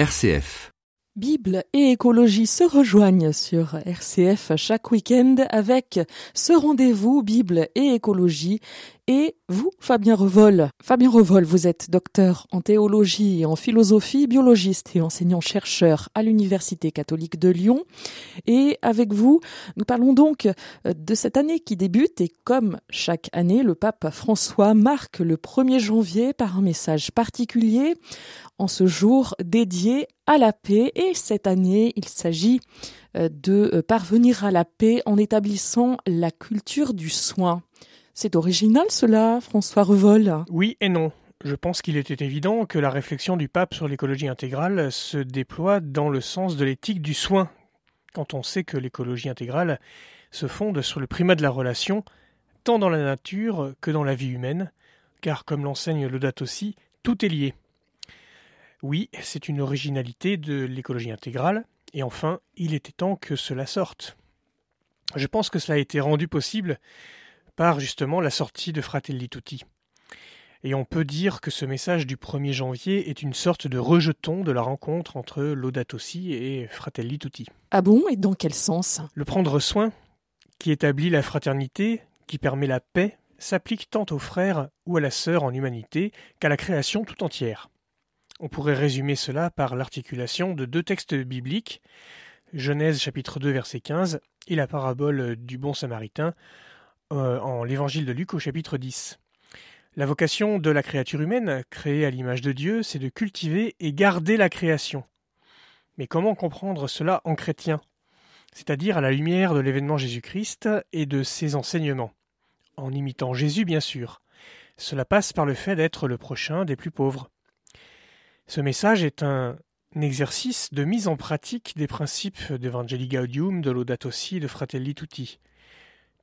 RCF. Bible et écologie se rejoignent sur RCF chaque week-end avec ce rendez-vous Bible et écologie. Et vous, Fabien Revol. Fabien Revol, vous êtes docteur en théologie et en philosophie, biologiste et enseignant-chercheur à l'Université catholique de Lyon. Et avec vous, nous parlons donc de cette année qui débute et comme chaque année, le pape François marque le 1er janvier par un message particulier en ce jour dédié à la paix. Et cette année, il s'agit euh, de euh, parvenir à la paix en établissant la culture du soin. C'est original cela, François Revol? Oui et non. Je pense qu'il était évident que la réflexion du pape sur l'écologie intégrale se déploie dans le sens de l'éthique du soin, quand on sait que l'écologie intégrale se fonde sur le primat de la relation, tant dans la nature que dans la vie humaine, car comme l'enseigne Laudato aussi, tout est lié. Oui, c'est une originalité de l'écologie intégrale, et enfin, il était temps que cela sorte. Je pense que cela a été rendu possible par justement la sortie de Fratelli Tutti. Et on peut dire que ce message du 1er janvier est une sorte de rejeton de la rencontre entre Laudato Si et Fratelli Tutti. Ah bon? Et dans quel sens? Le prendre soin, qui établit la fraternité, qui permet la paix, s'applique tant aux frères ou à la sœur en humanité qu'à la création tout entière. On pourrait résumer cela par l'articulation de deux textes bibliques, Genèse chapitre 2 verset 15 et la parabole du bon samaritain euh, en l'évangile de Luc au chapitre 10. La vocation de la créature humaine, créée à l'image de Dieu, c'est de cultiver et garder la création. Mais comment comprendre cela en chrétien? C'est-à-dire à la lumière de l'événement Jésus-Christ et de ses enseignements. En imitant Jésus, bien sûr. Cela passe par le fait d'être le prochain des plus pauvres. Ce message est un exercice de mise en pratique des principes d'Evangelii Gaudium, de Laudato Si, de Fratelli Tutti.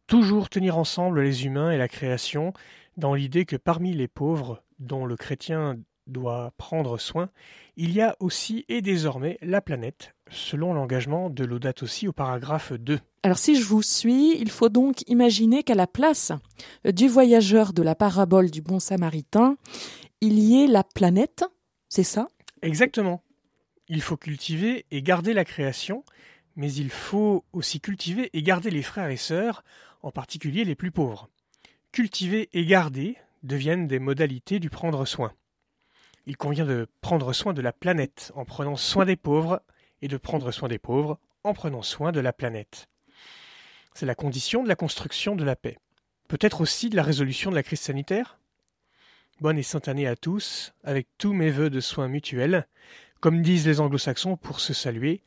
Toujours tenir ensemble les humains et la création, dans l'idée que parmi les pauvres, dont le chrétien doit prendre soin, il y a aussi et désormais la planète, selon l'engagement de Laudato Si au paragraphe 2. Alors si je vous suis, il faut donc imaginer qu'à la place du voyageur de la parabole du bon samaritain, il y ait la planète c'est ça? Exactement. Il faut cultiver et garder la création, mais il faut aussi cultiver et garder les frères et sœurs, en particulier les plus pauvres. Cultiver et garder deviennent des modalités du prendre soin. Il convient de prendre soin de la planète en prenant soin des pauvres et de prendre soin des pauvres en prenant soin de la planète. C'est la condition de la construction de la paix. Peut-être aussi de la résolution de la crise sanitaire? Bonne et sainte année à tous, avec tous mes voeux de soins mutuels. Comme disent les anglo-saxons pour se saluer,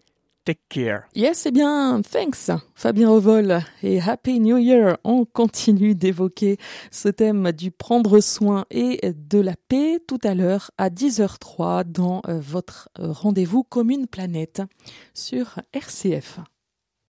take care. Yes, c'est bien, thanks, Fabien Revol, et Happy New Year. On continue d'évoquer ce thème du prendre soin et de la paix tout à l'heure à 10h03 dans euh, votre rendez-vous Commune Planète sur RCF.